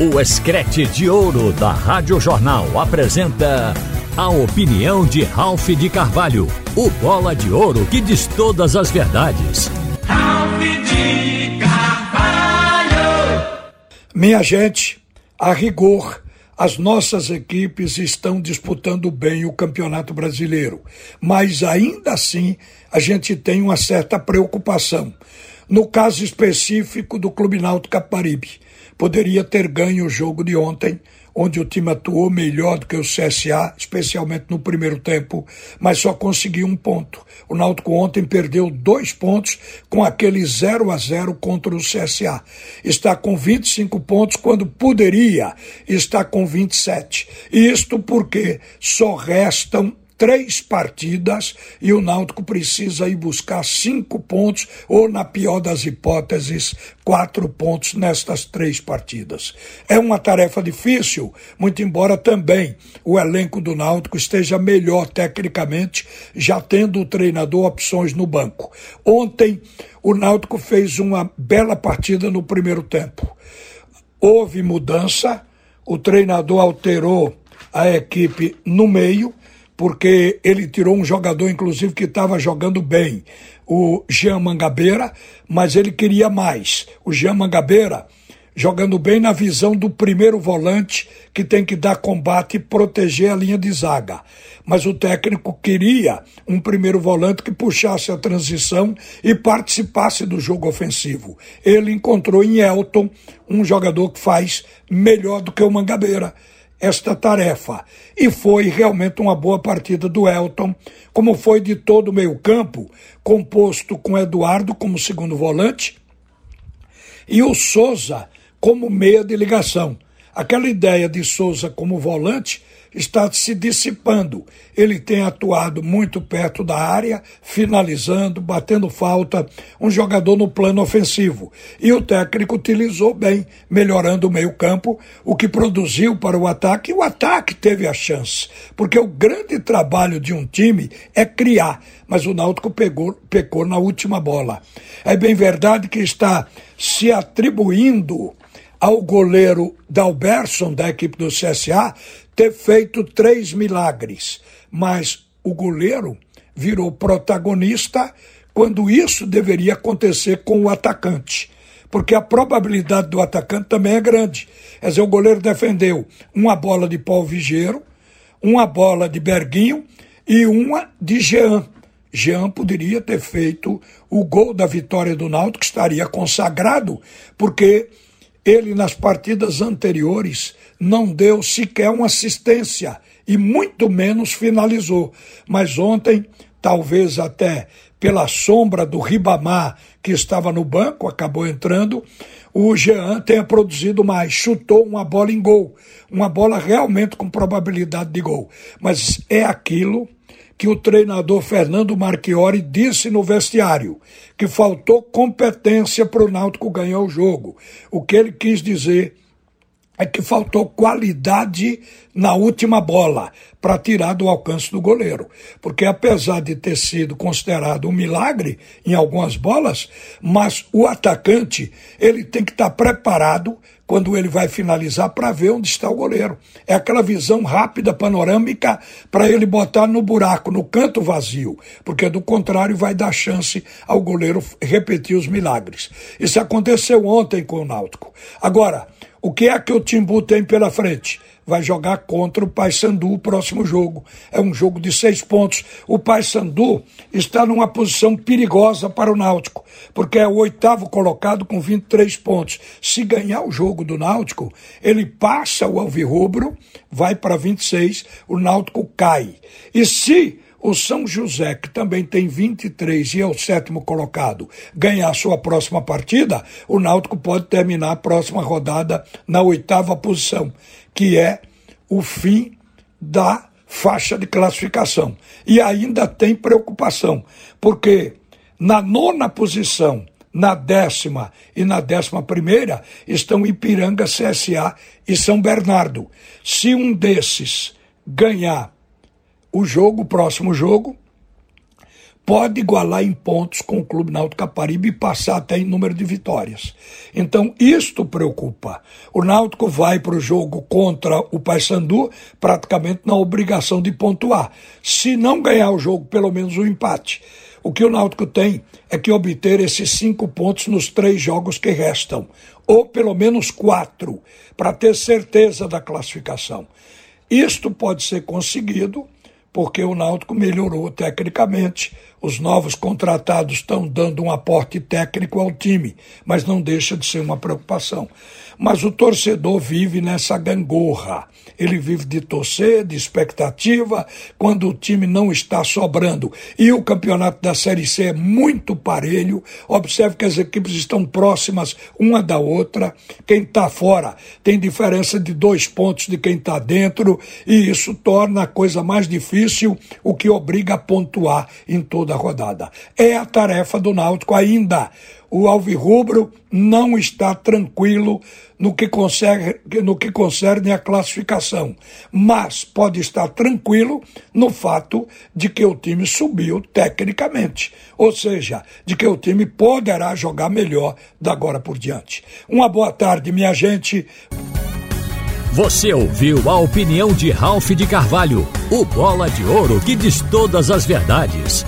O Escrete de Ouro da Rádio Jornal apresenta a opinião de Ralph de Carvalho, o bola de ouro que diz todas as verdades. Ralph de Carvalho! Minha gente, a rigor, as nossas equipes estão disputando bem o Campeonato Brasileiro, mas ainda assim a gente tem uma certa preocupação. No caso específico do Clube Náutico Caparibe, poderia ter ganho o jogo de ontem, onde o time atuou melhor do que o CSA, especialmente no primeiro tempo, mas só conseguiu um ponto. O Náutico ontem perdeu dois pontos com aquele 0 a 0 contra o CSA. Está com 25 pontos quando poderia estar com 27. Isto porque só restam três partidas e o Náutico precisa ir buscar cinco pontos, ou, na pior das hipóteses, quatro pontos nestas três partidas. É uma tarefa difícil, muito embora também o elenco do Náutico esteja melhor tecnicamente, já tendo o treinador opções no banco. Ontem, o Náutico fez uma bela partida no primeiro tempo. Houve mudança, o treinador alterou a equipe no meio, porque ele tirou um jogador, inclusive, que estava jogando bem, o Jean Mangabeira, mas ele queria mais. O Jean Mangabeira jogando bem na visão do primeiro volante que tem que dar combate e proteger a linha de zaga. Mas o técnico queria um primeiro volante que puxasse a transição e participasse do jogo ofensivo. Ele encontrou em Elton um jogador que faz melhor do que o Mangabeira esta tarefa. E foi realmente uma boa partida do Elton, como foi de todo o meio-campo, composto com Eduardo como segundo volante e o Souza como meia de ligação. Aquela ideia de Souza como volante está se dissipando. Ele tem atuado muito perto da área, finalizando, batendo falta, um jogador no plano ofensivo. E o técnico utilizou bem, melhorando o meio-campo, o que produziu para o ataque, e o ataque teve a chance. Porque o grande trabalho de um time é criar, mas o Náutico pegou, pecou na última bola. É bem verdade que está se atribuindo ao goleiro Dalberson, da equipe do CSA, ter feito três milagres, mas o goleiro virou protagonista quando isso deveria acontecer com o atacante. Porque a probabilidade do atacante também é grande. Quer dizer, o goleiro defendeu uma bola de Paulo Vigeiro, uma bola de Berguinho e uma de Jean. Jean poderia ter feito o gol da vitória do Náutico, que estaria consagrado, porque ele, nas partidas anteriores, não deu sequer uma assistência e muito menos finalizou. Mas ontem, talvez até pela sombra do Ribamar, que estava no banco, acabou entrando, o Jean tenha produzido mais, chutou uma bola em gol, uma bola realmente com probabilidade de gol. Mas é aquilo que o treinador Fernando Marchiori disse no vestiário, que faltou competência para o Náutico ganhar o jogo. O que ele quis dizer é que faltou qualidade na última bola para tirar do alcance do goleiro. Porque apesar de ter sido considerado um milagre em algumas bolas, mas o atacante, ele tem que estar preparado quando ele vai finalizar para ver onde está o goleiro. É aquela visão rápida, panorâmica, para ele botar no buraco, no canto vazio, porque do contrário vai dar chance ao goleiro repetir os milagres. Isso aconteceu ontem com o Náutico. Agora, o que é que o Timbu tem pela frente? Vai jogar contra o Paysandu o próximo jogo. É um jogo de seis pontos. O Paysandu está numa posição perigosa para o Náutico, porque é o oitavo colocado com 23 pontos. Se ganhar o jogo do Náutico, ele passa o Alvirrubro, vai para 26, o Náutico cai. E se o São José, que também tem 23 e é o sétimo colocado, ganhar sua próxima partida, o Náutico pode terminar a próxima rodada na oitava posição, que é o fim da faixa de classificação. E ainda tem preocupação, porque na nona posição, na décima e na décima primeira estão Ipiranga, CSA e São Bernardo. Se um desses ganhar o jogo, o próximo jogo, pode igualar em pontos com o Clube Náutico Caparibe e passar até em número de vitórias. Então, isto preocupa. O Náutico vai para o jogo contra o Paysandu praticamente na obrigação de pontuar. Se não ganhar o jogo, pelo menos o um empate. O que o Náutico tem é que obter esses cinco pontos nos três jogos que restam, ou pelo menos quatro, para ter certeza da classificação. Isto pode ser conseguido porque o Náutico melhorou tecnicamente. Os novos contratados estão dando um aporte técnico ao time, mas não deixa de ser uma preocupação. Mas o torcedor vive nessa gangorra. Ele vive de torcer, de expectativa, quando o time não está sobrando. E o campeonato da Série C é muito parelho. Observe que as equipes estão próximas uma da outra. Quem está fora tem diferença de dois pontos de quem está dentro, e isso torna a coisa mais difícil, o que obriga a pontuar em toda rodada. É a tarefa do Náutico ainda o Alvirrubro não está tranquilo no que, concerne, no que concerne a classificação, mas pode estar tranquilo no fato de que o time subiu tecnicamente, ou seja, de que o time poderá jogar melhor da agora por diante. Uma boa tarde, minha gente. Você ouviu a opinião de Ralph de Carvalho, o bola de ouro que diz todas as verdades.